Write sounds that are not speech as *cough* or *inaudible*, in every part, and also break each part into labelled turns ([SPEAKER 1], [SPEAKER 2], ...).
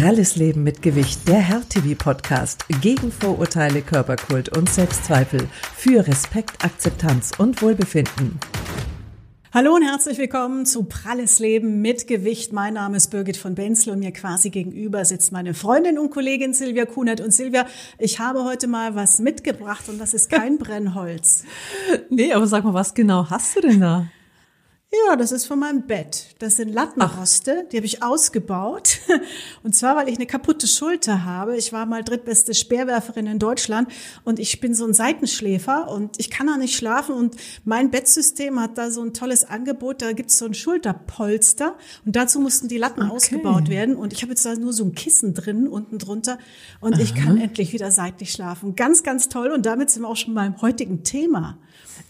[SPEAKER 1] Pralles Leben mit Gewicht, der Herr-TV-Podcast gegen Vorurteile, Körperkult und Selbstzweifel für Respekt, Akzeptanz und Wohlbefinden.
[SPEAKER 2] Hallo und herzlich willkommen zu Pralles Leben mit Gewicht. Mein Name ist Birgit von Benzel und mir quasi gegenüber sitzt meine Freundin und Kollegin Silvia Kunert. Und Silvia, ich habe heute mal was mitgebracht und das ist kein *laughs* Brennholz.
[SPEAKER 1] Nee, aber sag mal, was genau hast du denn da?
[SPEAKER 2] Ja, das ist von meinem Bett. Das sind Lattenroste, die habe ich ausgebaut. *laughs* Und zwar, weil ich eine kaputte Schulter habe. Ich war mal drittbeste Speerwerferin in Deutschland und ich bin so ein Seitenschläfer und ich kann da nicht schlafen. Und mein Bettsystem hat da so ein tolles Angebot. Da gibt's so ein Schulterpolster und dazu mussten die Latten okay. ausgebaut werden. Und ich habe jetzt da nur so ein Kissen drin unten drunter und Aha. ich kann endlich wieder seitlich schlafen. Ganz, ganz toll. Und damit sind wir auch schon beim heutigen Thema.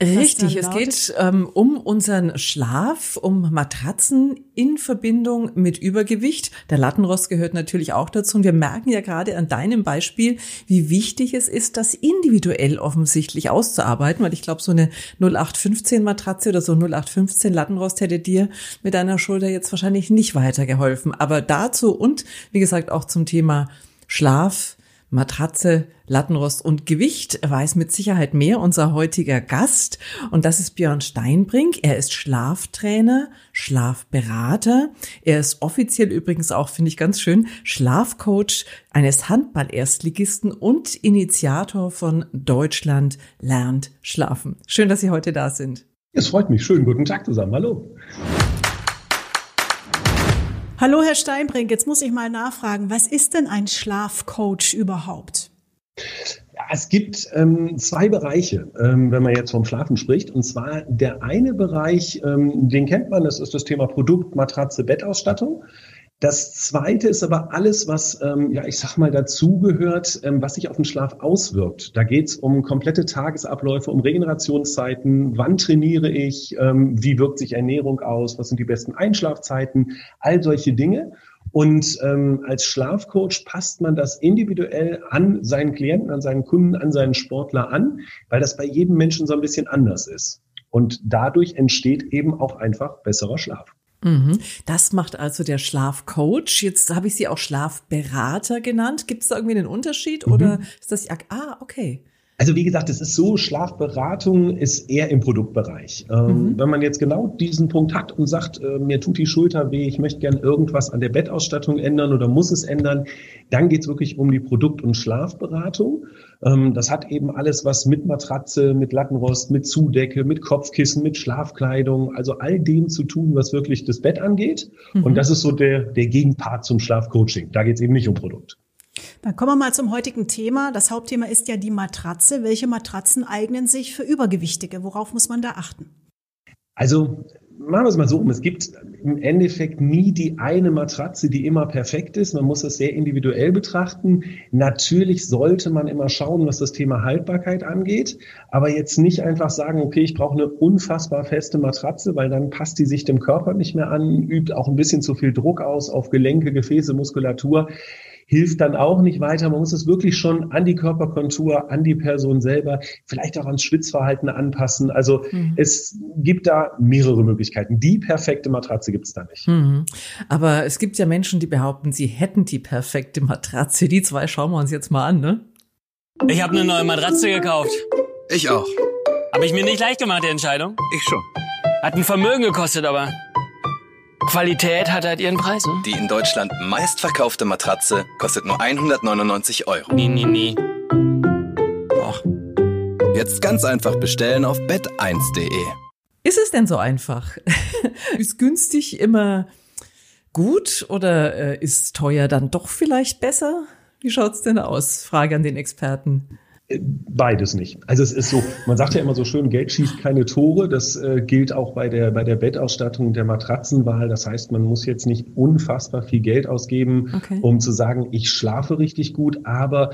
[SPEAKER 1] Richtig, es geht ähm, um unseren Schlaf, um Matratzen in Verbindung mit Übergewicht. Der Lattenrost gehört natürlich auch dazu. Und wir merken ja gerade an deinem Beispiel, wie wichtig es ist, das individuell offensichtlich auszuarbeiten, weil ich glaube, so eine 0815 Matratze oder so 0815 Lattenrost hätte dir mit deiner Schulter jetzt wahrscheinlich nicht weitergeholfen. Aber dazu und wie gesagt auch zum Thema Schlaf, Matratze, Lattenrost und Gewicht weiß mit Sicherheit mehr unser heutiger Gast. Und das ist Björn Steinbrink. Er ist Schlaftrainer, Schlafberater. Er ist offiziell übrigens auch, finde ich ganz schön, Schlafcoach eines Handball-Erstligisten und Initiator von Deutschland lernt schlafen. Schön, dass Sie heute da sind.
[SPEAKER 3] Es freut mich. Schönen guten Tag zusammen. Hallo.
[SPEAKER 2] Hallo, Herr Steinbrink. Jetzt muss ich mal nachfragen, was ist denn ein Schlafcoach überhaupt?
[SPEAKER 3] Es gibt ähm, zwei Bereiche, ähm, wenn man jetzt vom Schlafen spricht. Und zwar der eine Bereich, ähm, den kennt man, das ist das Thema Produkt, Matratze, Bettausstattung. Das zweite ist aber alles, was, ähm, ja, ich sag mal, dazugehört, ähm, was sich auf den Schlaf auswirkt. Da geht es um komplette Tagesabläufe, um Regenerationszeiten, wann trainiere ich, ähm, wie wirkt sich Ernährung aus, was sind die besten Einschlafzeiten, all solche Dinge. Und ähm, als Schlafcoach passt man das individuell an seinen Klienten, an seinen Kunden, an seinen Sportler an, weil das bei jedem Menschen so ein bisschen anders ist. Und dadurch entsteht eben auch einfach besserer Schlaf.
[SPEAKER 1] Mhm. Das macht also der Schlafcoach. Jetzt habe ich Sie auch Schlafberater genannt. Gibt es da irgendwie einen Unterschied mhm. oder ist das, ah, okay.
[SPEAKER 3] Also wie gesagt, es ist so, Schlafberatung ist eher im Produktbereich. Ähm, mhm. Wenn man jetzt genau diesen Punkt hat und sagt, äh, mir tut die Schulter weh, ich möchte gern irgendwas an der Bettausstattung ändern oder muss es ändern, dann geht es wirklich um die Produkt- und Schlafberatung. Ähm, das hat eben alles was mit Matratze, mit Lattenrost, mit Zudecke, mit Kopfkissen, mit Schlafkleidung, also all dem zu tun, was wirklich das Bett angeht. Mhm. Und das ist so der, der Gegenpart zum Schlafcoaching. Da geht es eben nicht um Produkt.
[SPEAKER 2] Dann kommen wir mal zum heutigen Thema. Das Hauptthema ist ja die Matratze. Welche Matratzen eignen sich für Übergewichtige? Worauf muss man da achten?
[SPEAKER 3] Also machen wir es mal so um. Es gibt im Endeffekt nie die eine Matratze, die immer perfekt ist. Man muss es sehr individuell betrachten. Natürlich sollte man immer schauen, was das Thema Haltbarkeit angeht, aber jetzt nicht einfach sagen, okay, ich brauche eine unfassbar feste Matratze, weil dann passt die sich dem Körper nicht mehr an, übt auch ein bisschen zu viel Druck aus auf Gelenke, Gefäße, Muskulatur hilft dann auch nicht weiter. Man muss es wirklich schon an die Körperkontur, an die Person selber, vielleicht auch ans Schwitzverhalten anpassen. Also mhm. es gibt da mehrere Möglichkeiten. Die perfekte Matratze gibt es da nicht. Mhm.
[SPEAKER 1] Aber es gibt ja Menschen, die behaupten, sie hätten die perfekte Matratze. Die zwei schauen wir uns jetzt mal an, ne?
[SPEAKER 4] Ich habe eine neue Matratze gekauft.
[SPEAKER 5] Ich auch.
[SPEAKER 4] Habe ich mir nicht leicht gemacht, die Entscheidung?
[SPEAKER 5] Ich schon.
[SPEAKER 4] Hat ein Vermögen gekostet, aber Qualität hat halt ihren Preis, ne?
[SPEAKER 5] Die in Deutschland meistverkaufte Matratze kostet nur 199 Euro.
[SPEAKER 4] Nee, nee, nee.
[SPEAKER 5] Och. Jetzt ganz einfach bestellen auf bett1.de.
[SPEAKER 1] Ist es denn so einfach? *laughs* ist günstig immer gut oder äh, ist teuer dann doch vielleicht besser? Wie schaut's denn aus? Frage an den Experten.
[SPEAKER 3] Beides nicht. Also es ist so, man sagt ja immer so schön, Geld schießt keine Tore. Das äh, gilt auch bei der, bei der Bettausstattung der Matratzenwahl. Das heißt, man muss jetzt nicht unfassbar viel Geld ausgeben, okay. um zu sagen, ich schlafe richtig gut. Aber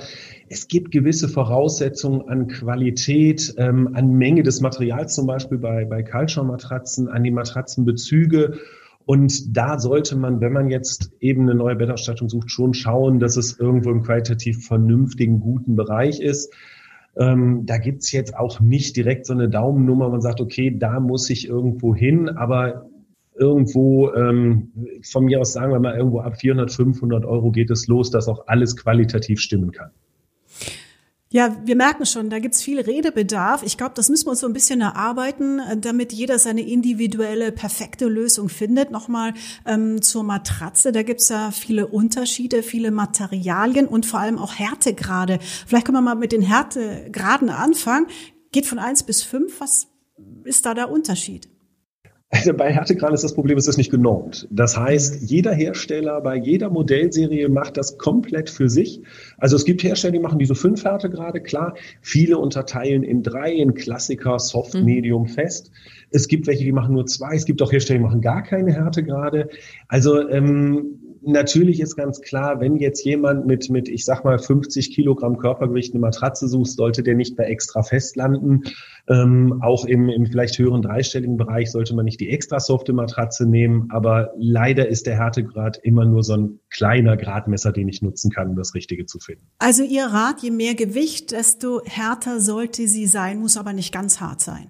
[SPEAKER 3] es gibt gewisse Voraussetzungen an Qualität, ähm, an Menge des Materials, zum Beispiel bei, bei Kaltschaummatratzen, an die Matratzenbezüge und da sollte man, wenn man jetzt eben eine neue Bettausstattung sucht, schon schauen, dass es irgendwo im qualitativ vernünftigen, guten Bereich ist. Ähm, da gibt's jetzt auch nicht direkt so eine Daumennummer, man sagt, okay, da muss ich irgendwo hin, aber irgendwo ähm, von mir aus sagen wir mal irgendwo ab 400, 500 Euro geht es los, dass auch alles qualitativ stimmen kann.
[SPEAKER 2] Ja, wir merken schon, da gibt's viel Redebedarf. Ich glaube, das müssen wir uns so ein bisschen erarbeiten, äh, damit jeder seine individuelle, perfekte Lösung findet. Nochmal ähm, zur Matratze, da gibt's ja viele Unterschiede, viele Materialien und vor allem auch Härtegrade. Vielleicht können wir mal mit den Härtegraden anfangen. Geht von eins bis fünf. Was ist da der Unterschied?
[SPEAKER 3] Also bei Härtegrad ist das Problem, es ist nicht genormt. Das heißt, jeder Hersteller bei jeder Modellserie macht das komplett für sich. Also es gibt Hersteller, die machen diese fünf Härtegrade, klar. Viele unterteilen in drei, in Klassiker, Soft, mhm. Medium, Fest. Es gibt welche, die machen nur zwei. Es gibt auch Hersteller, die machen gar keine Härtegrade. Also ähm, natürlich ist ganz klar, wenn jetzt jemand mit, mit, ich sag mal, 50 Kilogramm Körpergewicht eine Matratze sucht, sollte der nicht bei extra fest landen. Ähm, auch im, im vielleicht höheren dreistelligen Bereich sollte man nicht die extra softe Matratze nehmen. Aber leider ist der Härtegrad immer nur so ein kleiner Gradmesser, den ich nutzen kann, um das Richtige zu finden.
[SPEAKER 2] Also Ihr Rat, je mehr Gewicht, desto härter sollte sie sein, muss aber nicht ganz hart sein.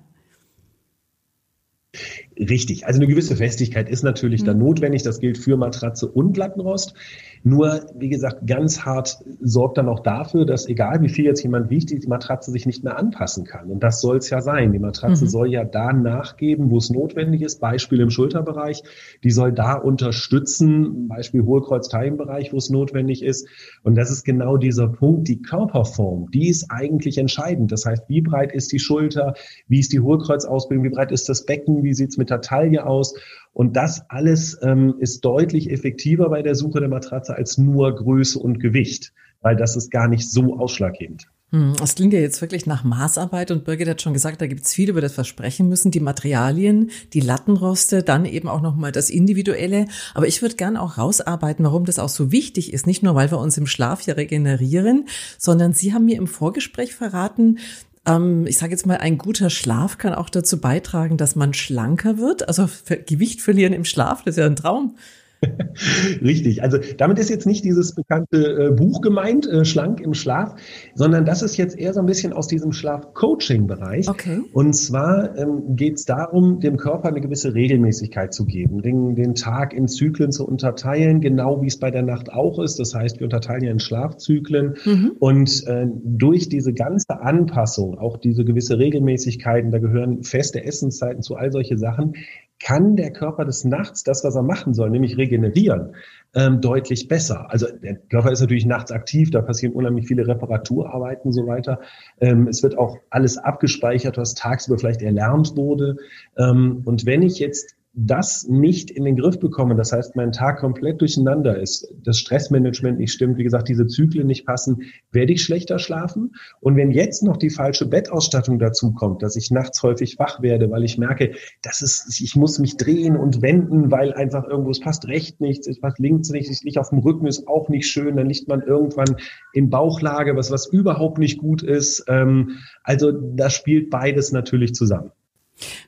[SPEAKER 3] Richtig. Also eine gewisse Festigkeit ist natürlich mhm. dann notwendig. Das gilt für Matratze und Lattenrost. Nur, wie gesagt, ganz hart sorgt dann auch dafür, dass egal wie viel jetzt jemand wiegt, die Matratze sich nicht mehr anpassen kann. Und das soll es ja sein. Die Matratze mhm. soll ja da nachgeben, wo es notwendig ist. Beispiel im Schulterbereich. Die soll da unterstützen. Beispiel Hohlkreuz-Teilenbereich, wo es notwendig ist. Und das ist genau dieser Punkt. Die Körperform, die ist eigentlich entscheidend. Das heißt, wie breit ist die Schulter? Wie ist die Hohlkreuzausbildung? Wie breit ist das Becken? Wie sieht's mit der Taille aus? Und das alles ähm, ist deutlich effektiver bei der Suche der Matratze als nur Größe und Gewicht, weil das ist gar nicht so ausschlaggebend.
[SPEAKER 1] Hm, das klingt ja jetzt wirklich nach Maßarbeit und Birgit hat schon gesagt, da gibt es viel, über das versprechen müssen, die Materialien, die Lattenroste, dann eben auch nochmal das Individuelle. Aber ich würde gern auch rausarbeiten, warum das auch so wichtig ist. Nicht nur, weil wir uns im Schlaf ja regenerieren, sondern Sie haben mir im Vorgespräch verraten, ähm, ich sage jetzt mal, ein guter Schlaf kann auch dazu beitragen, dass man schlanker wird. Also Gewicht verlieren im Schlaf, das ist ja ein Traum. *laughs*
[SPEAKER 3] Richtig. Also damit ist jetzt nicht dieses bekannte äh, Buch gemeint, äh, Schlank im Schlaf, sondern das ist jetzt eher so ein bisschen aus diesem Schlaf-Coaching-Bereich.
[SPEAKER 1] Okay.
[SPEAKER 3] Und zwar ähm, geht es darum, dem Körper eine gewisse Regelmäßigkeit zu geben, den, den Tag in Zyklen zu unterteilen, genau wie es bei der Nacht auch ist. Das heißt, wir unterteilen ja in Schlafzyklen. Mhm. Und äh, durch diese ganze Anpassung, auch diese gewisse Regelmäßigkeiten, da gehören feste Essenszeiten zu all solche Sachen, kann der Körper des Nachts das, was er machen soll, nämlich regenerieren, ähm, deutlich besser. Also der Körper ist natürlich nachts aktiv, da passieren unheimlich viele Reparaturarbeiten und so weiter. Ähm, es wird auch alles abgespeichert, was tagsüber vielleicht erlernt wurde. Ähm, und wenn ich jetzt das nicht in den Griff bekomme, das heißt, mein Tag komplett durcheinander ist, das Stressmanagement nicht stimmt, wie gesagt, diese Zyklen nicht passen, werde ich schlechter schlafen. Und wenn jetzt noch die falsche Bettausstattung dazu kommt, dass ich nachts häufig wach werde, weil ich merke, das ist, ich muss mich drehen und wenden, weil einfach irgendwo es passt recht nichts, es passt links nicht, es liegt auf dem Rücken, ist auch nicht schön, dann liegt man irgendwann in Bauchlage, was, was überhaupt nicht gut ist. Ähm, also das spielt beides natürlich zusammen.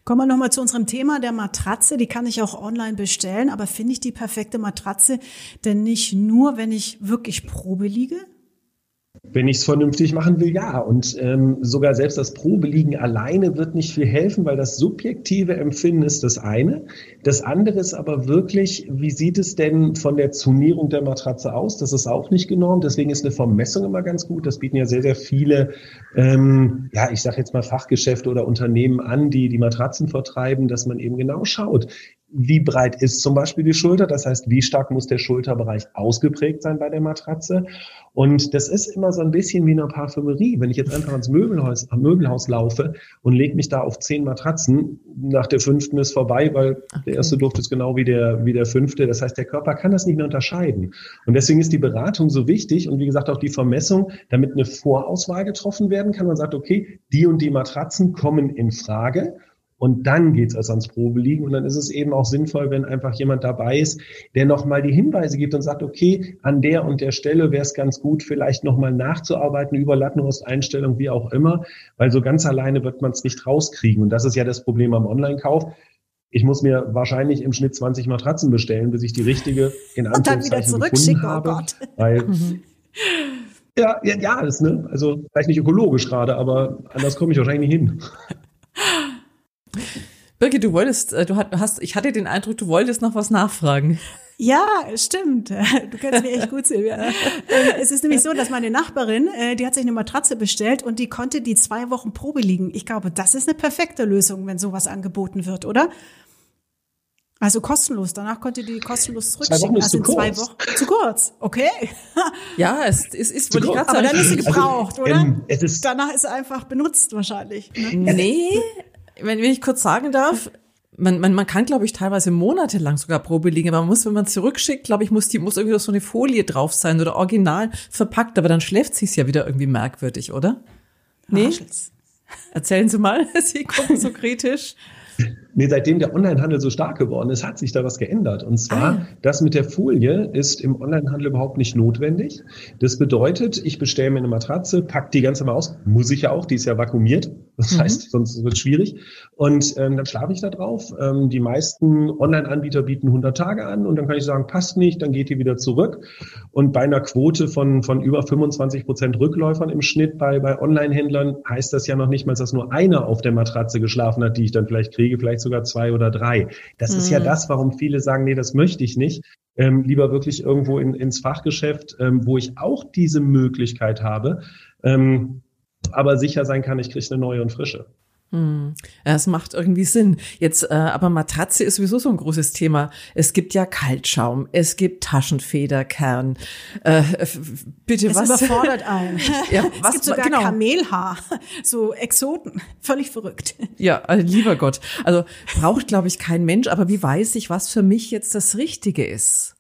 [SPEAKER 2] Kommen wir nochmal zu unserem Thema der Matratze. Die kann ich auch online bestellen, aber finde ich die perfekte Matratze denn nicht nur, wenn ich wirklich Probe liege?
[SPEAKER 3] Wenn ich es vernünftig machen will, ja. Und ähm, sogar selbst das Probeliegen alleine wird nicht viel helfen, weil das subjektive Empfinden ist das eine. Das andere ist aber wirklich, wie sieht es denn von der Zonierung der Matratze aus? Das ist auch nicht genormt. Deswegen ist eine Vermessung immer ganz gut. Das bieten ja sehr, sehr viele, ähm, ja, ich sage jetzt mal Fachgeschäfte oder Unternehmen an, die die Matratzen vertreiben, dass man eben genau schaut, wie breit ist zum Beispiel die Schulter, das heißt, wie stark muss der Schulterbereich ausgeprägt sein bei der Matratze. Und das ist immer so ein bisschen wie eine Parfümerie. Wenn ich jetzt einfach ans Möbelhaus, am Möbelhaus laufe und lege mich da auf zehn Matratzen, nach der fünften ist vorbei, weil okay. der erste Duft ist genau wie der, wie der fünfte. Das heißt, der Körper kann das nicht mehr unterscheiden. Und deswegen ist die Beratung so wichtig und wie gesagt auch die Vermessung, damit eine Vorauswahl getroffen werden kann. Man sagt, okay, die und die Matratzen kommen in Frage. Und dann geht's erst ans Probeliegen. Und dann ist es eben auch sinnvoll, wenn einfach jemand dabei ist, der nochmal die Hinweise gibt und sagt, okay, an der und der Stelle wäre es ganz gut, vielleicht nochmal nachzuarbeiten über Lattenrosteinstellung, wie auch immer, weil so ganz alleine wird man es nicht rauskriegen. Und das ist ja das Problem am Online-Kauf. Ich muss mir wahrscheinlich im Schnitt 20 Matratzen bestellen, bis ich die richtige in Anführungszeichen gefunden oh habe. Oh. Weil, *laughs* mhm. ja, ja, ja, ist, ne, also vielleicht nicht ökologisch gerade, aber anders komme ich wahrscheinlich nicht hin.
[SPEAKER 1] Birgit, du wolltest, äh, du hast, ich hatte den Eindruck, du wolltest noch was nachfragen.
[SPEAKER 2] Ja, stimmt. *laughs* Du kennst mich echt gut, Silvia. Ähm, es ist nämlich so, dass meine Nachbarin, äh, die hat sich eine Matratze bestellt und die konnte die zwei Wochen Probe liegen. Ich glaube, das ist eine perfekte Lösung, wenn sowas angeboten wird, oder? Also kostenlos. Danach konnte die kostenlos zurückschicken.
[SPEAKER 3] also in
[SPEAKER 2] zwei Wochen. Zu kurz. Okay. *laughs*
[SPEAKER 1] Ja, es, es ist, wollte
[SPEAKER 2] ich
[SPEAKER 1] gerade
[SPEAKER 2] sagen. Aber dann ist sie gebraucht,
[SPEAKER 3] also,
[SPEAKER 2] oder?
[SPEAKER 3] Ähm, es ist
[SPEAKER 2] Danach ist sie einfach benutzt wahrscheinlich.
[SPEAKER 1] Ne? Nee, wenn, wenn ich kurz sagen darf, man, man, man kann, glaube ich, teilweise monatelang sogar Probe liegen, aber man muss, wenn man zurückschickt, glaube ich, muss die muss irgendwie so eine Folie drauf sein oder original verpackt, aber dann schläft sie es ja wieder irgendwie merkwürdig, oder? Nee?
[SPEAKER 2] Raschelt's.
[SPEAKER 1] Erzählen Sie mal, *laughs* Sie gucken so kritisch. *laughs*
[SPEAKER 3] Nee, seitdem der Onlinehandel so stark geworden ist, hat sich da was geändert. Und zwar,
[SPEAKER 1] Ah.
[SPEAKER 3] das mit der Folie ist im Onlinehandel überhaupt nicht notwendig. Das bedeutet, ich bestelle mir eine Matratze, pack die ganz normal aus, muss ich ja auch, die ist ja vakuumiert. Das
[SPEAKER 1] Mhm.
[SPEAKER 3] heißt, sonst wird es schwierig. Und ähm, dann schlafe ich da drauf. Ähm, die meisten Online-Anbieter bieten 100 Tage an und dann kann ich sagen, passt nicht, dann geht die wieder zurück. Und bei einer Quote von, von über 25 Prozent Rückläufern im Schnitt bei, bei Online-Händlern heißt das ja noch nicht mal, dass nur einer auf der Matratze geschlafen hat, die ich dann vielleicht kriege, vielleicht sogar zwei oder drei. Das ist ja
[SPEAKER 1] Mhm.
[SPEAKER 3] das, warum viele sagen, nee, das möchte ich nicht. Ähm, lieber wirklich irgendwo in, ins Fachgeschäft, ähm, wo ich auch diese Möglichkeit habe, ähm, aber sicher sein kann, ich kriege eine neue und frische.
[SPEAKER 1] Hm. Es macht irgendwie Sinn. Jetzt, äh, aber Matratze ist sowieso so ein großes Thema. Es gibt ja Kaltschaum, es gibt Taschenfederkern. Äh, bitte
[SPEAKER 2] Es
[SPEAKER 1] was?
[SPEAKER 2] überfordert einen. *laughs*
[SPEAKER 1] Ja,
[SPEAKER 2] es
[SPEAKER 1] was-
[SPEAKER 2] gibt sogar
[SPEAKER 1] genau.
[SPEAKER 2] Kamelhaar. *laughs* So Exoten. Völlig verrückt.
[SPEAKER 1] Ja, äh, lieber Gott. Also braucht, glaube ich, kein Mensch, aber wie weiß ich, was für mich jetzt das Richtige ist?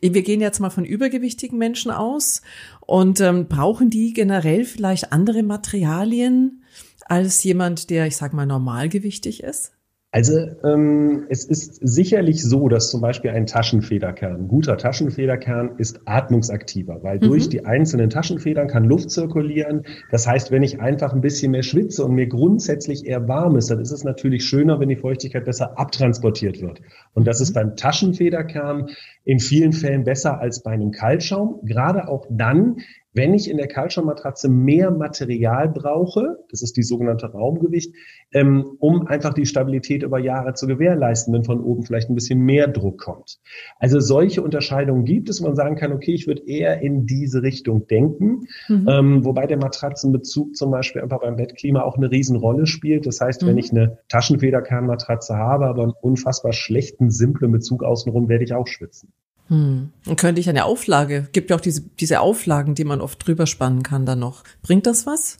[SPEAKER 1] Wir gehen jetzt mal von übergewichtigen Menschen aus und ähm, brauchen die generell vielleicht andere Materialien als jemand, der, ich sag mal, normalgewichtig ist?
[SPEAKER 3] Also ähm, es ist sicherlich so, dass zum Beispiel ein Taschenfederkern, ein guter Taschenfederkern ist atmungsaktiver, weil durch die einzelnen Taschenfedern kann Luft zirkulieren. Das heißt, wenn ich einfach ein bisschen mehr schwitze und mir grundsätzlich eher warm ist, dann ist es natürlich schöner, wenn die Feuchtigkeit besser abtransportiert wird. Und das ist beim Taschenfederkern in vielen Fällen besser als bei einem Kaltschaum, gerade auch dann, wenn ich in der Kaltschaummatratze mehr Material brauche, das ist die sogenannte Raumgewicht, ähm, um einfach die Stabilität über Jahre zu gewährleisten, wenn von oben vielleicht ein bisschen mehr Druck kommt. Also solche Unterscheidungen gibt es, wo man sagen kann, okay, ich würde eher in diese Richtung denken,
[SPEAKER 1] Mhm.
[SPEAKER 3] ähm, wobei der Matratzenbezug zum Beispiel einfach beim Bettklima auch eine Riesenrolle spielt. Das heißt, wenn
[SPEAKER 1] Mhm.
[SPEAKER 3] ich eine Taschenfederkernmatratze habe, aber einen unfassbar schlechten, simplen Bezug außenrum, werde ich auch schwitzen.
[SPEAKER 1] Hm. Dann könnte ich eine Auflage, gibt ja auch diese, diese Auflagen, die man oft drüber spannen kann dann noch. Bringt das was?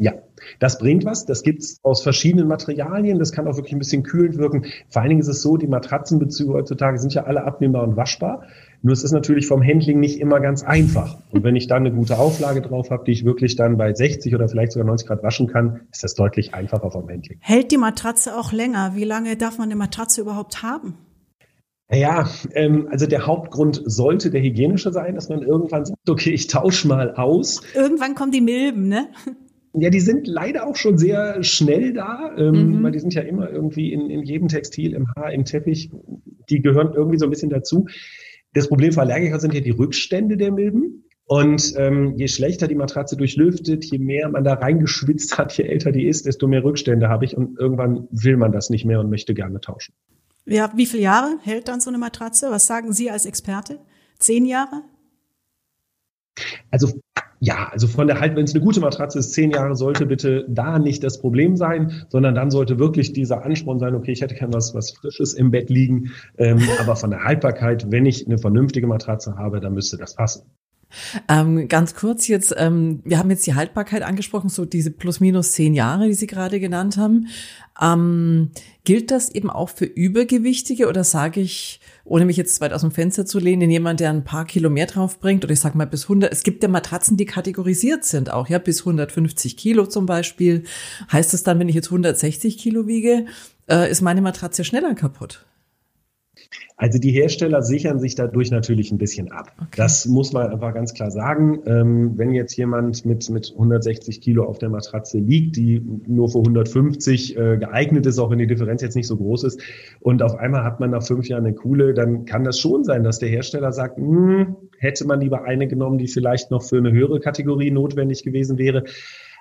[SPEAKER 3] Ja, das bringt was. Das gibt's aus verschiedenen Materialien. Das kann auch wirklich ein bisschen kühlend wirken. Vor allen Dingen ist es so, die Matratzenbezüge heutzutage sind ja alle abnehmbar und waschbar. Nur es ist natürlich vom Handling nicht immer ganz einfach. Und wenn ich dann eine gute Auflage drauf habe, die ich wirklich dann bei 60 oder vielleicht sogar 90 Grad waschen kann, ist das deutlich einfacher vom Handling.
[SPEAKER 2] Hält die Matratze auch länger? Wie lange darf man eine Matratze überhaupt haben?
[SPEAKER 3] Ja, ähm, also der Hauptgrund sollte der hygienische sein, dass man irgendwann sagt, okay, ich tausche mal aus.
[SPEAKER 2] Irgendwann kommen die Milben, ne?
[SPEAKER 3] Ja, die sind leider auch schon sehr schnell da, ähm,
[SPEAKER 1] Mhm.
[SPEAKER 3] weil die sind ja immer irgendwie in, in jedem Textil, im Haar, im Teppich. Die gehören irgendwie so ein bisschen dazu. Das Problem für Allergiker sind ja die Rückstände der Milben. Und ähm, je schlechter die Matratze durchlüftet, je mehr man da reingeschwitzt hat, je älter die ist, desto mehr Rückstände habe ich. Und irgendwann will man das nicht mehr und möchte gerne tauschen.
[SPEAKER 2] Ja, wie viele Jahre hält dann so eine Matratze? Was sagen Sie als Experte? Zehn Jahre?
[SPEAKER 3] Also ja, also von der halt, wenn es eine gute Matratze ist, zehn Jahre sollte bitte da nicht das Problem sein, sondern dann sollte wirklich dieser Ansporn sein, okay, ich hätte gern was, was Frisches im Bett liegen, ähm, aber von der Haltbarkeit, wenn ich eine vernünftige Matratze habe, dann müsste das passen.
[SPEAKER 1] Ähm, ganz kurz jetzt, ähm, wir haben jetzt die Haltbarkeit angesprochen, so diese plus minus zehn Jahre, die Sie gerade genannt haben. Ähm, gilt das eben auch für Übergewichtige oder sage ich, ohne mich jetzt weit aus dem Fenster zu lehnen, jemand, der ein paar Kilo mehr drauf bringt oder ich sag mal bis 100, es gibt ja Matratzen, die kategorisiert sind auch, ja, bis 150 Kilo zum Beispiel. Heißt das dann, wenn ich jetzt 160 Kilo wiege, äh, ist meine Matratze schneller kaputt?
[SPEAKER 3] Also die Hersteller sichern sich dadurch natürlich ein bisschen ab.
[SPEAKER 1] Okay.
[SPEAKER 3] Das muss man einfach ganz klar sagen. Ähm, wenn jetzt jemand mit, mit 160 Kilo auf der Matratze liegt, die nur für 150 äh, geeignet ist, auch wenn die Differenz jetzt nicht so groß ist, und auf einmal hat man nach fünf Jahren eine coole, dann kann das schon sein, dass der Hersteller sagt, hm, hätte man lieber eine genommen, die vielleicht noch für eine höhere Kategorie notwendig gewesen wäre.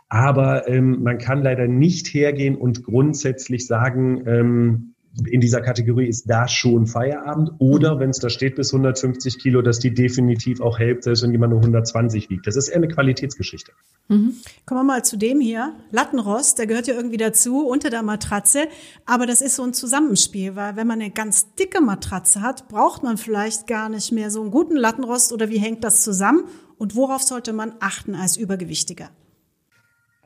[SPEAKER 3] Aber ähm, man kann leider nicht hergehen und grundsätzlich sagen, ähm, in dieser Kategorie ist da schon Feierabend. Oder mhm. wenn es da steht bis 150 Kilo, dass die definitiv auch hält, selbst wenn jemand nur 120 wiegt. Das ist eher eine Qualitätsgeschichte.
[SPEAKER 2] Mhm. Kommen wir mal zu dem hier. Lattenrost, der gehört ja irgendwie dazu, unter der Matratze. Aber das ist so ein Zusammenspiel, weil wenn man eine ganz dicke Matratze hat, braucht man vielleicht gar nicht mehr so einen guten Lattenrost oder wie hängt das zusammen? Und worauf sollte man achten als Übergewichtiger?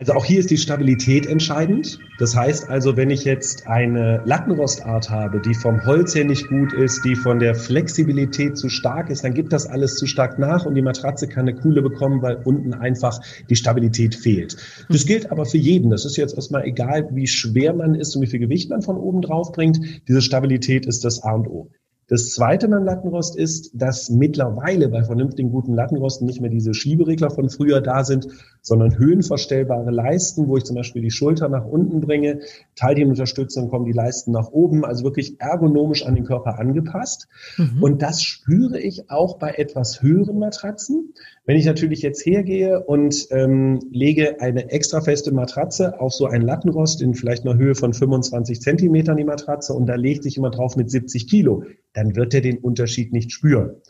[SPEAKER 3] Also auch hier ist die Stabilität entscheidend. Das heißt also, wenn ich jetzt eine Lattenrostart habe, die vom Holz her nicht gut ist, die von der Flexibilität zu stark ist, dann gibt das alles zu stark nach und die Matratze kann eine Kuhle bekommen, weil unten einfach die Stabilität fehlt. Das gilt aber für jeden. Das ist jetzt erstmal egal, wie schwer man ist und wie viel Gewicht man von oben drauf bringt. Diese Stabilität ist das A und O. Das zweite beim Lattenrost ist, dass mittlerweile bei vernünftigen guten Lattenrosten nicht mehr diese Schieberegler von früher da sind, sondern höhenverstellbare Leisten, wo ich zum Beispiel die Schulter nach unten bringe, Teilchenunterstützung kommen die Leisten nach oben, also wirklich ergonomisch an den Körper angepasst. Mhm. Und das spüre ich auch bei etwas höheren Matratzen. Wenn ich natürlich jetzt hergehe und ähm, lege eine extra feste Matratze auf so ein Lattenrost in vielleicht einer Höhe von 25 Zentimetern die Matratze und da legt sich jemand drauf mit 70 Kilo, dann wird er den Unterschied nicht spüren.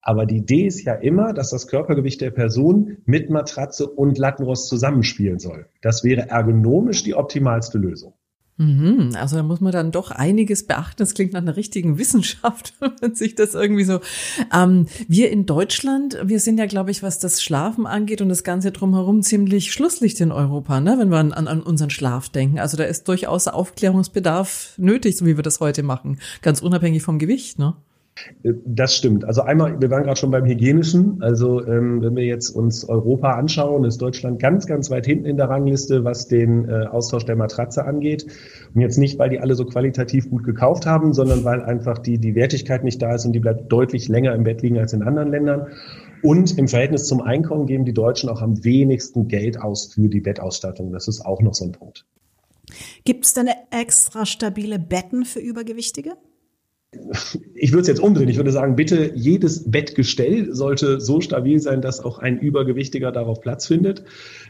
[SPEAKER 3] Aber die Idee ist ja immer, dass das Körpergewicht der Person mit Matratze und Lattenrost zusammenspielen soll. Das wäre ergonomisch die optimalste Lösung.
[SPEAKER 1] Mhm, also da muss man dann doch einiges beachten. Das klingt nach einer richtigen Wissenschaft, *laughs* wenn sich das irgendwie so. Ähm, wir in Deutschland, wir sind ja, glaube ich, was das Schlafen angeht und das Ganze drumherum ziemlich Schlusslicht in Europa, ne? wenn wir an, an unseren Schlaf denken. Also da ist durchaus Aufklärungsbedarf nötig, so wie wir das heute machen, ganz unabhängig vom Gewicht. Ne?
[SPEAKER 3] Das stimmt. Also einmal, wir waren gerade schon beim Hygienischen. Also ähm, wenn wir jetzt uns Europa anschauen, ist Deutschland ganz, ganz weit hinten in der Rangliste, was den äh, Austausch der Matratze angeht. Und jetzt nicht, weil die alle so qualitativ gut gekauft haben, sondern weil einfach die, die Wertigkeit nicht da ist und die bleibt deutlich länger im Bett liegen als in anderen Ländern. Und im Verhältnis zum Einkommen geben die Deutschen auch am wenigsten Geld aus für die Bettausstattung. Das ist auch noch so ein Punkt.
[SPEAKER 2] Gibt es denn extra stabile Betten für Übergewichtige?
[SPEAKER 3] Ich würde es jetzt umdrehen. Ich würde sagen, bitte jedes Bettgestell sollte so stabil sein, dass auch ein Übergewichtiger darauf Platz findet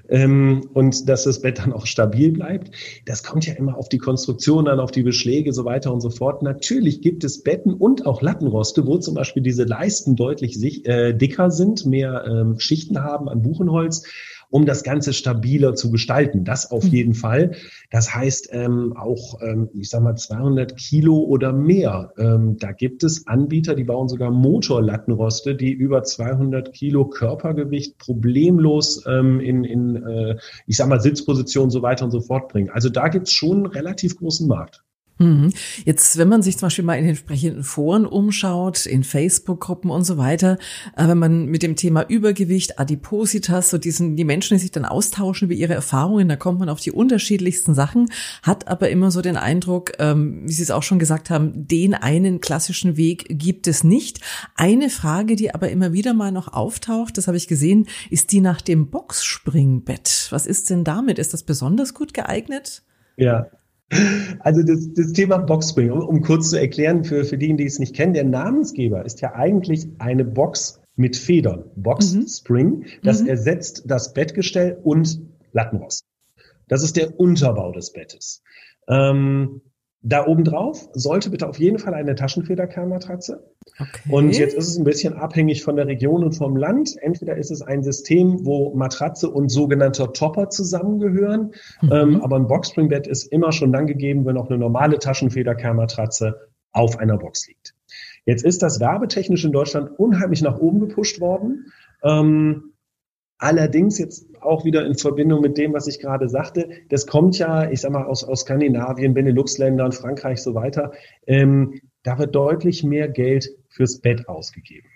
[SPEAKER 3] ähm, und dass das Bett dann auch stabil bleibt. Das kommt ja immer auf die Konstruktion dann auf die Beschläge, so weiter und so fort. Natürlich gibt es Betten und auch Lattenroste, wo zum Beispiel diese Leisten deutlich sich, äh, dicker sind, mehr ähm, Schichten haben an Buchenholz um das Ganze stabiler zu gestalten. Das auf mhm. jeden Fall. Das heißt ähm, auch, ähm, ich sag mal, 200 Kilo oder mehr. Ähm, da gibt es Anbieter, die bauen sogar Motorlattenroste, die über 200 Kilo Körpergewicht problemlos ähm, in, in äh, ich sag mal, Sitzposition so weiter und so fort bringen. Also da gibt's schon einen relativ großen Markt.
[SPEAKER 1] Mhm. Jetzt, wenn man sich zum Beispiel mal in den entsprechenden Foren umschaut, in Facebook-Gruppen und so weiter, äh, wenn man mit dem Thema Übergewicht, Adipositas, so diesen, die Menschen, die sich dann austauschen über ihre Erfahrungen, da kommt man auf die unterschiedlichsten Sachen, hat aber immer so den Eindruck, ähm, wie Sie es auch schon gesagt haben, den einen klassischen Weg gibt es nicht. Eine Frage, die aber immer wieder mal noch auftaucht, das habe ich gesehen, ist die nach dem Boxspringbett. Was ist denn damit? Ist das besonders gut geeignet?
[SPEAKER 3] Ja, also das, das Thema Boxspring, um, um kurz zu erklären für, für diejenigen, die es nicht kennen, der Namensgeber ist ja eigentlich eine Box mit Federn, Boxspring. Mhm. Das mhm. ersetzt das Bettgestell und Lattenrost. Das ist der Unterbau des Bettes. Ähm, da oben drauf sollte bitte auf jeden Fall eine Taschenfederkernmatratze. Okay. Und jetzt ist es ein bisschen abhängig von der Region und vom Land. Entweder ist es ein System, wo Matratze und sogenannter Topper zusammengehören. Mhm. Ähm, aber ein Boxspringbett ist immer schon dann gegeben, wenn auch eine normale Taschenfederkernmatratze auf einer Box liegt. Jetzt ist das werbetechnisch in Deutschland unheimlich nach oben gepusht worden. Ähm, Allerdings jetzt auch wieder in Verbindung mit dem, was ich gerade sagte, das kommt ja, ich sag mal, aus, aus Skandinavien, Benelux-Ländern, Frankreich so weiter. Ähm, da wird deutlich mehr Geld fürs Bett ausgegeben.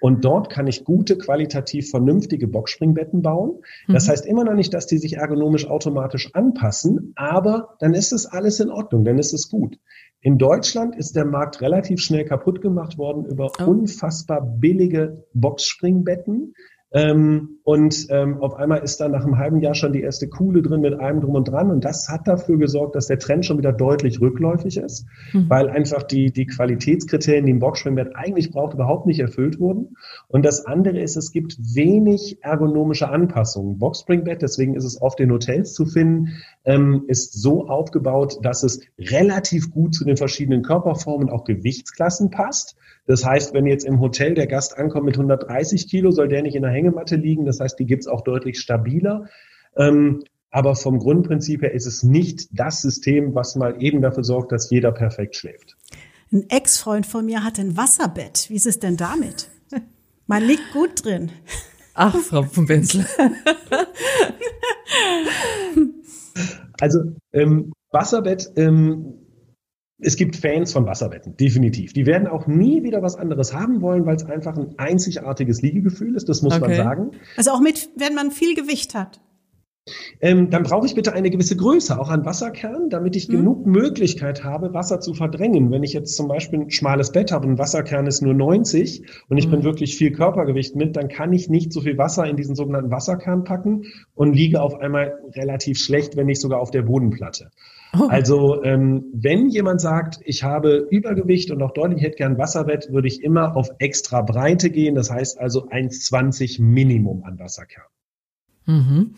[SPEAKER 3] Und dort kann ich gute, qualitativ vernünftige Boxspringbetten bauen. Das mhm. heißt immer noch nicht, dass die sich ergonomisch automatisch anpassen, aber dann ist es alles in Ordnung, dann ist es gut. In Deutschland ist der Markt relativ schnell kaputt gemacht worden über oh. unfassbar billige Boxspringbetten Ähm, und ähm, auf einmal ist dann nach einem halben Jahr schon die erste Kuhle drin mit allem drum und dran. Und das hat dafür gesorgt, dass der Trend schon wieder deutlich rückläufig ist, mhm. weil einfach die, die Qualitätskriterien, die ein Boxspringbett eigentlich braucht, überhaupt nicht erfüllt wurden. Und das andere ist, es gibt wenig ergonomische Anpassungen. Boxspringbett, deswegen ist es oft in Hotels zu finden, ähm, ist so aufgebaut, dass es relativ gut zu den verschiedenen Körperformen, auch Gewichtsklassen passt. Das heißt, wenn jetzt im Hotel der Gast ankommt mit 130 Kilo, soll der nicht in der Hängematte liegen. Das heißt, die gibt's auch deutlich stabiler. Ähm, aber vom Grundprinzip her ist es nicht das System, was mal eben dafür sorgt, dass jeder perfekt schläft.
[SPEAKER 2] Ein Ex-Freund von mir hat ein Wasserbett. Wie ist es denn damit? Man liegt gut drin.
[SPEAKER 1] Ach, Frau von Benzel. *laughs*
[SPEAKER 3] also ähm, Wasserbett ähm, es gibt Fans von Wasserbetten, definitiv. Die werden auch nie wieder was anderes haben wollen, weil es einfach ein einzigartiges Liegegefühl ist, das muss okay. man sagen.
[SPEAKER 2] Also auch mit, wenn man viel Gewicht hat.
[SPEAKER 3] Ähm, dann brauche ich bitte eine gewisse Größe, auch an Wasserkern, damit ich mhm. genug Möglichkeit habe, Wasser zu verdrängen. Wenn ich jetzt zum Beispiel ein schmales Bett habe, ein Wasserkern ist nur 90 und ich mhm. bin wirklich viel Körpergewicht mit, dann kann ich nicht so viel Wasser in diesen sogenannten Wasserkern packen und liege auf einmal relativ schlecht, wenn nicht sogar auf der Bodenplatte. Oh. Also ähm, wenn jemand sagt, ich habe Übergewicht und auch deutlich hätte gern Wasserbett, würde ich immer auf extra Breite gehen. Das heißt also 1,20 Minimum an Wasserkern.
[SPEAKER 1] Mhm.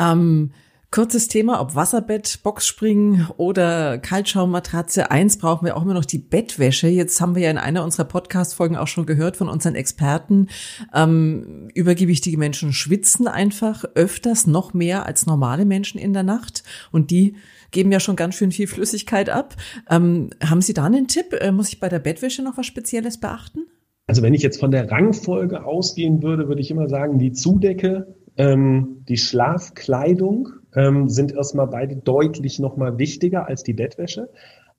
[SPEAKER 1] Ähm, kurzes Thema, ob Wasserbett, Boxspringen oder Kaltschaummatratze. Eins brauchen wir auch immer noch die Bettwäsche. Jetzt haben wir ja in einer unserer Podcast-Folgen auch schon gehört von unseren Experten. Ähm, übergewichtige Menschen schwitzen einfach öfters noch mehr als normale Menschen in der Nacht. Und die geben ja schon ganz schön viel Flüssigkeit ab. Ähm, haben Sie da einen Tipp? Äh, muss ich bei der Bettwäsche noch was Spezielles beachten?
[SPEAKER 3] Also wenn ich jetzt von der Rangfolge ausgehen würde, würde ich immer sagen, die Zudecke, ähm, die Schlafkleidung ähm, sind erstmal beide deutlich nochmal wichtiger als die Bettwäsche.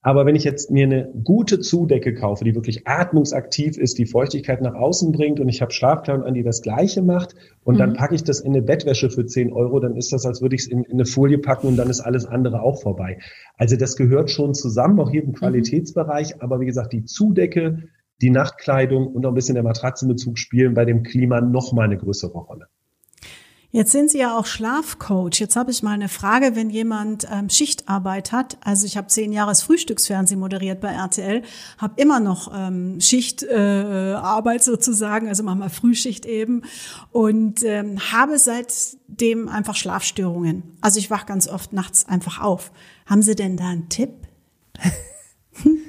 [SPEAKER 3] Aber wenn ich jetzt mir eine gute Zudecke kaufe, die wirklich atmungsaktiv ist, die Feuchtigkeit nach außen bringt und ich habe Schlafkleidung an, die das Gleiche macht und mhm. dann packe ich das in eine Bettwäsche für 10 Euro, dann ist das, als würde ich es in, in, eine Folie packen und dann ist alles andere auch vorbei. Also das gehört schon zusammen, auch hier im mhm. Qualitätsbereich. Mhm. Aber wie gesagt, die Zudecke, die Nachtkleidung und auch ein bisschen der Matratzenbezug spielen bei dem Klima noch mal eine größere Rolle.
[SPEAKER 2] Jetzt sind Sie ja auch Schlafcoach. Jetzt habe ich mal eine Frage, wenn jemand ähm, Schichtarbeit hat. Also ich habe zehn Jahre Frühstücksfernsehen moderiert bei RTL, habe immer noch ähm, Schichtarbeit äh, sozusagen, also manchmal Frühschicht eben und ähm, habe seitdem einfach Schlafstörungen. Also ich wach ganz oft nachts einfach auf. Haben Sie denn da einen Tipp? *laughs*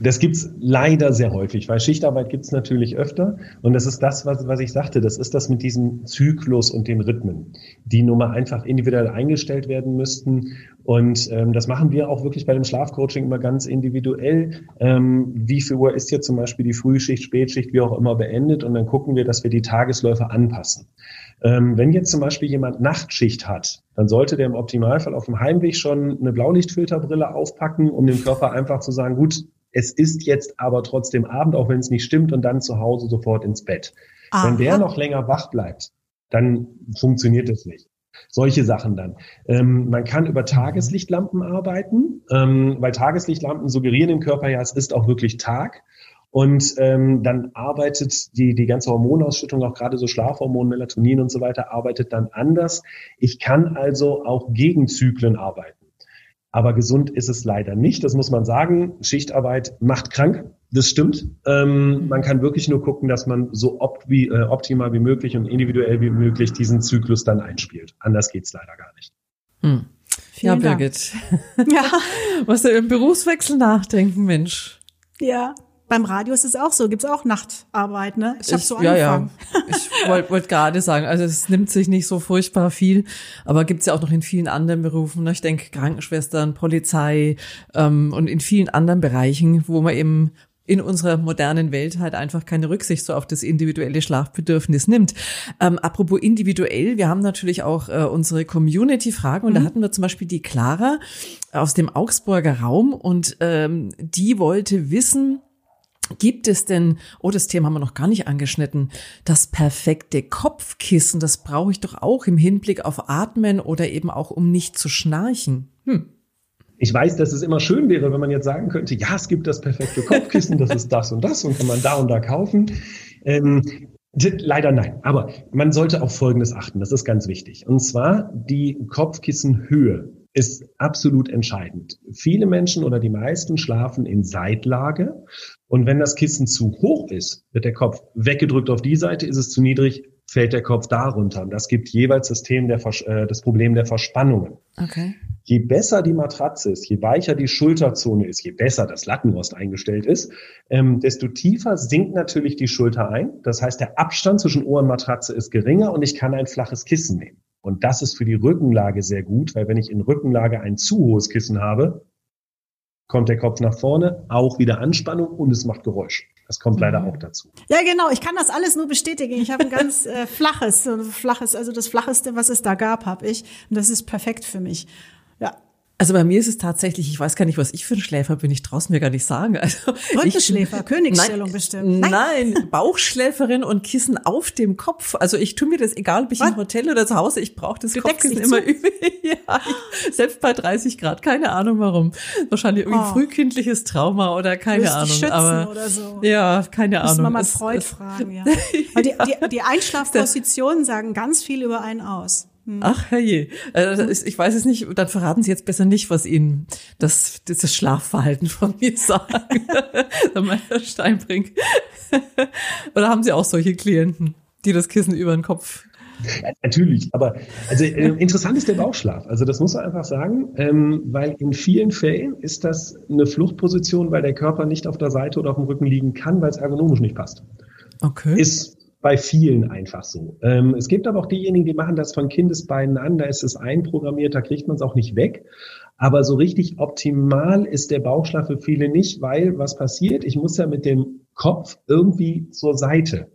[SPEAKER 3] Das gibt's leider sehr häufig, weil Schichtarbeit gibt's natürlich öfter. Und das ist das, was, was ich sagte, das ist das mit diesem Zyklus und den Rhythmen, die nun mal einfach individuell eingestellt werden müssten. Und ähm, das machen wir auch wirklich bei dem Schlafcoaching immer ganz individuell. Ähm, wie viel Uhr ist jetzt zum Beispiel die Frühschicht, Spätschicht, wie auch immer beendet? Und dann gucken wir, dass wir die Tagesläufe anpassen. Ähm, wenn jetzt zum Beispiel jemand Nachtschicht hat, dann sollte der im Optimalfall auf dem Heimweg schon eine Blaulichtfilterbrille aufpacken, um dem Körper einfach zu sagen, gut, es ist jetzt aber trotzdem Abend, auch wenn es nicht stimmt, und dann zu Hause sofort ins Bett. Aha. Wenn der noch länger wach bleibt, dann funktioniert es nicht. Solche Sachen dann. Ähm, man kann über Tageslichtlampen arbeiten, ähm, weil Tageslichtlampen suggerieren dem Körper ja, es ist auch wirklich Tag. Und ähm, dann arbeitet die, die ganze Hormonausschüttung, auch gerade so Schlafhormon, Melatonin und so weiter, arbeitet dann anders. Ich kann also auch gegen Zyklen arbeiten. Aber gesund ist es leider nicht. Das muss man sagen. Schichtarbeit macht krank. Das stimmt. Ähm, man kann wirklich nur gucken, dass man so opt wie, äh, optimal wie möglich und individuell wie möglich diesen Zyklus dann einspielt. Anders geht's leider gar nicht.
[SPEAKER 1] Hm. Ja, Birgit. Ja. Was du im Berufswechsel nachdenken, Mensch.
[SPEAKER 2] Ja. Beim Radio ist es auch so, gibt's auch Nachtarbeit, ne? Ich habe so angefangen.
[SPEAKER 1] Ja, ja. *laughs* Ich wollte wollt gerade sagen, also es nimmt sich nicht so furchtbar viel, aber gibt's ja auch noch in vielen anderen Berufen. Ne? Ich denke Krankenschwestern, Polizei ähm, und in vielen anderen Bereichen, wo man eben in unserer modernen Welt halt einfach keine Rücksicht so auf das individuelle Schlafbedürfnis nimmt. Ähm, apropos individuell, wir haben natürlich auch äh, unsere Community-Fragen und mhm. da hatten wir zum Beispiel die Clara aus dem Augsburger Raum und ähm, die wollte wissen, Gibt es denn, oh, das Thema haben wir noch gar nicht angeschnitten, das perfekte Kopfkissen, das brauche ich doch auch im Hinblick auf Atmen oder eben auch, um nicht zu schnarchen. Hm.
[SPEAKER 3] Ich weiß, dass es immer schön wäre, wenn man jetzt sagen könnte, ja, es gibt das perfekte Kopfkissen, das ist das und das und kann man da und da kaufen. Ähm, Leider nein. Aber man sollte auf Folgendes achten. Das ist ganz wichtig. Und zwar die Kopfkissenhöhe ist absolut entscheidend. Viele Menschen oder die meisten schlafen in Seitlage. Und wenn das Kissen zu hoch ist, wird der Kopf weggedrückt auf die Seite, ist es zu niedrig, fällt der Kopf darunter. Und das gibt jeweils das, äh, das Problem der Verspannungen.
[SPEAKER 1] Okay.
[SPEAKER 3] Je besser die Matratze ist, je weicher die Schulterzone ist, je besser das Lattenrost eingestellt ist, ähm, desto tiefer sinkt natürlich die Schulter ein. Das heißt, der Abstand zwischen Ohr und Matratze ist geringer und ich kann ein flaches Kissen nehmen. Und das ist für die Rückenlage sehr gut, weil wenn ich in Rückenlage ein zu hohes Kissen habe, kommt der Kopf nach vorne, auch wieder Anspannung und es macht Geräusch. Das kommt leider mhm. auch dazu.
[SPEAKER 2] Ja, genau. Ich kann das alles nur bestätigen. Ich habe ein ganz *laughs* äh, flaches, flaches, also das flacheste, was es da gab, habe ich. Und das ist perfekt für mich. Ja,
[SPEAKER 1] also bei mir ist es tatsächlich, ich weiß gar nicht, was ich für ein Schläfer bin, ich traue es mir gar nicht sagen. Also
[SPEAKER 2] Rückenschläfer, Königsstellung
[SPEAKER 1] nein,
[SPEAKER 2] bestimmt.
[SPEAKER 1] Nein. nein, Bauchschläferin und Kissen auf dem Kopf. Also ich tue mir das, egal ob ich was? im Hotel oder zu Hause, ich brauche das du Kopfkissen immer über. *laughs* ja, ich, selbst bei 30 Grad, keine Ahnung warum. Wahrscheinlich irgendwie oh. frühkindliches Trauma oder keine Ahnung.
[SPEAKER 2] Aber oder so.
[SPEAKER 1] Ja, keine Ahnung. Muss
[SPEAKER 2] man mal Freud fragen, ja. *laughs* Weil die, die, die *laughs* Einschlafpositionen sagen ganz viel über einen aus.
[SPEAKER 1] Hm. Ach, herrje. Also ich weiß es nicht, dann verraten Sie jetzt besser nicht, was Ihnen das, das Schlafverhalten von mir *laughs* sagt. Herr Steinbrink. Oder haben Sie auch solche Klienten, die das Kissen über den Kopf
[SPEAKER 3] ja, natürlich, aber also äh, *laughs* interessant ist der Bauchschlaf. Also das muss man einfach sagen, ähm, weil in vielen Fällen ist das eine Fluchtposition, weil der Körper nicht auf der Seite oder auf dem Rücken liegen kann, weil es ergonomisch nicht passt.
[SPEAKER 1] Okay.
[SPEAKER 3] Ist bei vielen einfach so. Ähm, es gibt aber auch diejenigen, die machen das von Kindesbeinen an, da ist es einprogrammiert, da kriegt man es auch nicht weg. Aber so richtig optimal ist der Bauchschlaf für viele nicht, weil was passiert? Ich muss ja mit dem Kopf irgendwie zur Seite.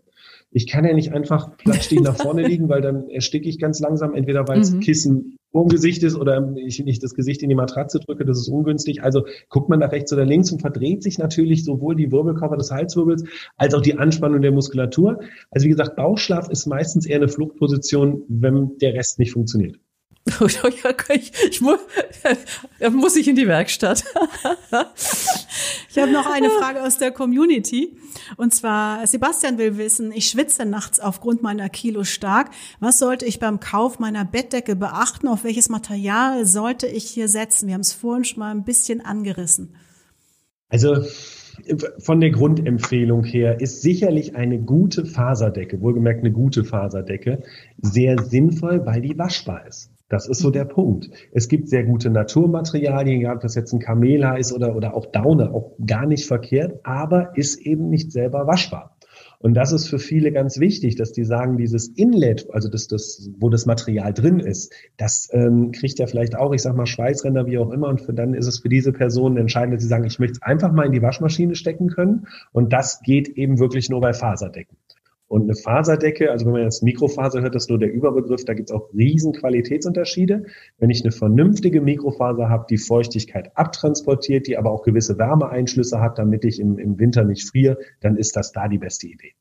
[SPEAKER 3] Ich kann ja nicht einfach plattstehend nach vorne liegen, weil dann ersticke ich ganz langsam, entweder weil das mhm. Kissen vor dem Gesicht ist oder ich nicht das Gesicht in die Matratze drücke, das ist ungünstig. Also guckt man nach rechts oder links und verdreht sich natürlich sowohl die Wirbelkörper des Halswirbels als auch die Anspannung der Muskulatur. Also wie gesagt, Bauchschlaf ist meistens eher eine Fluchtposition, wenn der Rest nicht funktioniert.
[SPEAKER 1] Ich, ich muss, *laughs* muss ich in die Werkstatt.
[SPEAKER 2] ich habe noch eine Frage aus der Community. Und zwar, Sebastian will wissen, ich schwitze nachts aufgrund meiner Kilo stark. Was sollte ich beim Kauf meiner Bettdecke beachten? Auf welches Material sollte ich hier setzen? Wir haben es vorhin schon mal ein bisschen angerissen.
[SPEAKER 3] Also von der Grundempfehlung her ist sicherlich eine gute Faserdecke, wohlgemerkt eine gute Faserdecke, sehr sinnvoll, weil die waschbar ist. Das ist so der Punkt. Es gibt sehr gute Naturmaterialien, egal ob das jetzt ein Kamela ist oder, oder auch Daune, auch gar nicht verkehrt, aber ist eben nicht selber waschbar. Und das ist für viele ganz wichtig, dass die sagen, dieses Inlet, also das, das, wo das Material drin ist, das ähm, kriegt ja vielleicht auch, ich sag mal, Schweißränder, wie auch immer. Und für, dann ist es für diese Personen entscheidend, dass sie sagen, ich möchte es einfach mal in die Waschmaschine stecken können. Und das geht eben wirklich nur bei Faserdecken. Und eine Faserdecke, also wenn man jetzt Mikrofaser hört, das ist nur der Überbegriff, da gibt es auch riesen Qualitätsunterschiede. Wenn ich eine vernünftige Mikrofaser habe, die Feuchtigkeit abtransportiert, die aber auch gewisse Wärmeeinschlüsse hat, damit ich im, im Winter nicht friere, dann ist das da die beste Idee.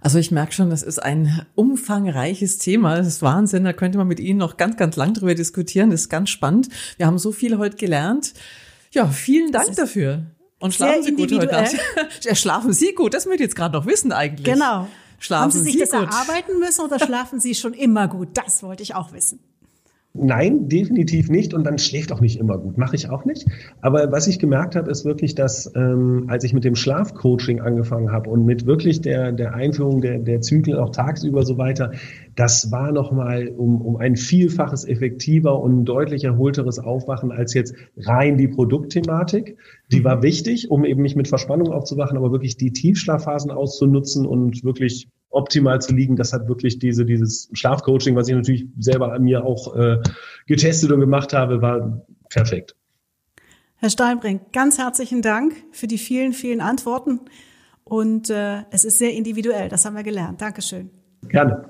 [SPEAKER 1] Also ich merke schon, das ist ein umfangreiches Thema. Das ist Wahnsinn. Da könnte man mit Ihnen noch ganz, ganz lang drüber diskutieren. Das ist ganz spannend. Wir haben so viel heute gelernt. Ja, vielen Dank dafür. Und schlafen Sie gut heute Nacht? *laughs* Schlafen Sie gut? Das möchte ich jetzt gerade noch wissen eigentlich.
[SPEAKER 2] Genau.
[SPEAKER 1] Schlafen
[SPEAKER 2] Haben Sie sich
[SPEAKER 1] Sie
[SPEAKER 2] das
[SPEAKER 1] gut?
[SPEAKER 2] erarbeiten müssen oder schlafen Sie schon immer gut? Das wollte ich auch wissen.
[SPEAKER 3] Nein, definitiv nicht. Und dann schläft auch nicht immer gut. Mache ich auch nicht. Aber was ich gemerkt habe, ist wirklich, dass ähm, als ich mit dem Schlafcoaching angefangen habe und mit wirklich der, der Einführung der, der Zyklen auch tagsüber so weiter, das war nochmal um, um ein Vielfaches effektiver und deutlich erholteres Aufwachen als jetzt rein die Produktthematik. Die war wichtig, um eben nicht mit Verspannung aufzuwachen, aber wirklich die Tiefschlafphasen auszunutzen und wirklich optimal zu liegen. Das hat wirklich diese, dieses Schlafcoaching, was ich natürlich selber an mir auch äh, getestet und gemacht habe, war perfekt.
[SPEAKER 2] Herr Steinbrink, ganz herzlichen Dank für die vielen, vielen Antworten. Und äh, es ist sehr individuell, das haben wir gelernt. Dankeschön.
[SPEAKER 3] Gerne.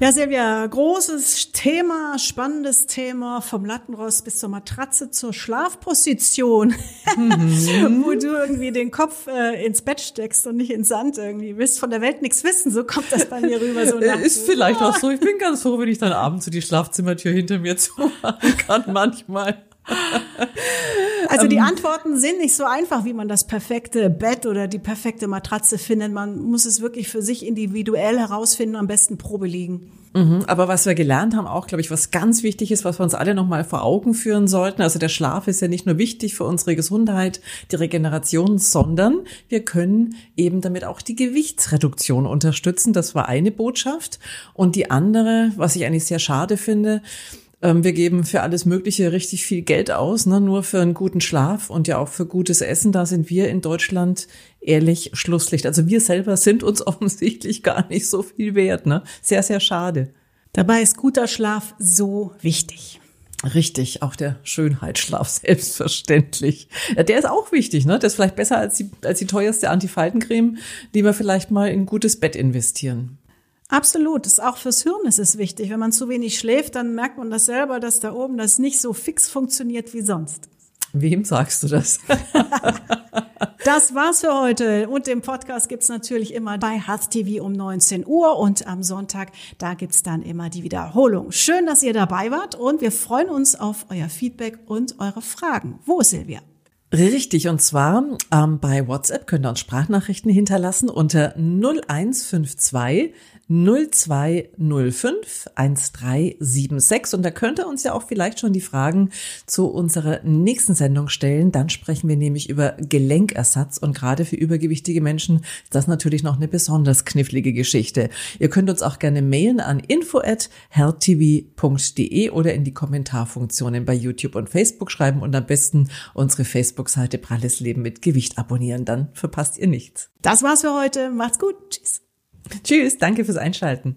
[SPEAKER 2] Ja, Silvia, großes Thema, spannendes Thema, vom Lattenrost bis zur Matratze zur Schlafposition, mhm. *laughs* wo du irgendwie den Kopf äh, ins Bett steckst und nicht ins Sand irgendwie. Willst von der Welt nichts wissen, so kommt das bei mir rüber. So *laughs*
[SPEAKER 1] nachts. Ist vielleicht auch so. Ich bin ganz froh, wenn ich dann abends so die Schlafzimmertür hinter mir zumachen kann *laughs* manchmal. *laughs*
[SPEAKER 2] Also die ähm, Antworten sind nicht so einfach, wie man das perfekte Bett oder die perfekte Matratze findet. Man muss es wirklich für sich individuell herausfinden, am besten Probe liegen.
[SPEAKER 1] Mhm, aber was wir gelernt haben, auch, glaube ich, was ganz wichtig ist, was wir uns alle nochmal vor Augen führen sollten. Also der Schlaf ist ja nicht nur wichtig für unsere Gesundheit, die Regeneration, sondern wir können eben damit auch die Gewichtsreduktion unterstützen. Das war eine Botschaft. Und die andere, was ich eigentlich sehr schade finde, wir geben für alles Mögliche richtig viel Geld aus, ne? nur für einen guten Schlaf und ja auch für gutes Essen. Da sind wir in Deutschland ehrlich Schlusslicht. Also wir selber sind uns *laughs* offensichtlich gar nicht so viel wert. Ne? Sehr, sehr schade.
[SPEAKER 2] Dabei ist guter Schlaf so wichtig.
[SPEAKER 1] Richtig, auch der Schönheitsschlaf *laughs* selbstverständlich. Ja, der ist auch wichtig, ne? Der ist vielleicht besser als die, als die teuerste Antifaltencreme, die wir vielleicht mal in ein gutes Bett investieren.
[SPEAKER 2] Absolut, das ist auch fürs Hirn ist es wichtig. Wenn man zu wenig schläft, dann merkt man das selber, dass da oben das nicht so fix funktioniert wie sonst.
[SPEAKER 1] Wem sagst du das? *laughs*
[SPEAKER 2] das war's für heute. Und den Podcast gibt's natürlich immer bei Health TV um 19 Uhr und am Sonntag, da gibt's dann immer die Wiederholung. Schön, dass ihr dabei wart und wir freuen uns auf euer Feedback und eure Fragen. Wo ist Silvia?
[SPEAKER 1] Richtig, und zwar ähm, bei WhatsApp könnt ihr uns Sprachnachrichten hinterlassen unter 0152 0205 1376 und da könnt ihr uns ja auch vielleicht schon die Fragen zu unserer nächsten Sendung stellen. Dann sprechen wir nämlich über Gelenkersatz und gerade für übergewichtige Menschen ist das natürlich noch eine besonders knifflige Geschichte. Ihr könnt uns auch gerne mailen an info@healthtv.de oder in die Kommentarfunktionen bei YouTube und Facebook schreiben und am besten unsere Facebook-Seite Pralles Leben mit Gewicht abonnieren, dann verpasst ihr nichts.
[SPEAKER 2] Das war's für heute. Macht's gut. Tschüss.
[SPEAKER 1] Tschüss, danke fürs Einschalten.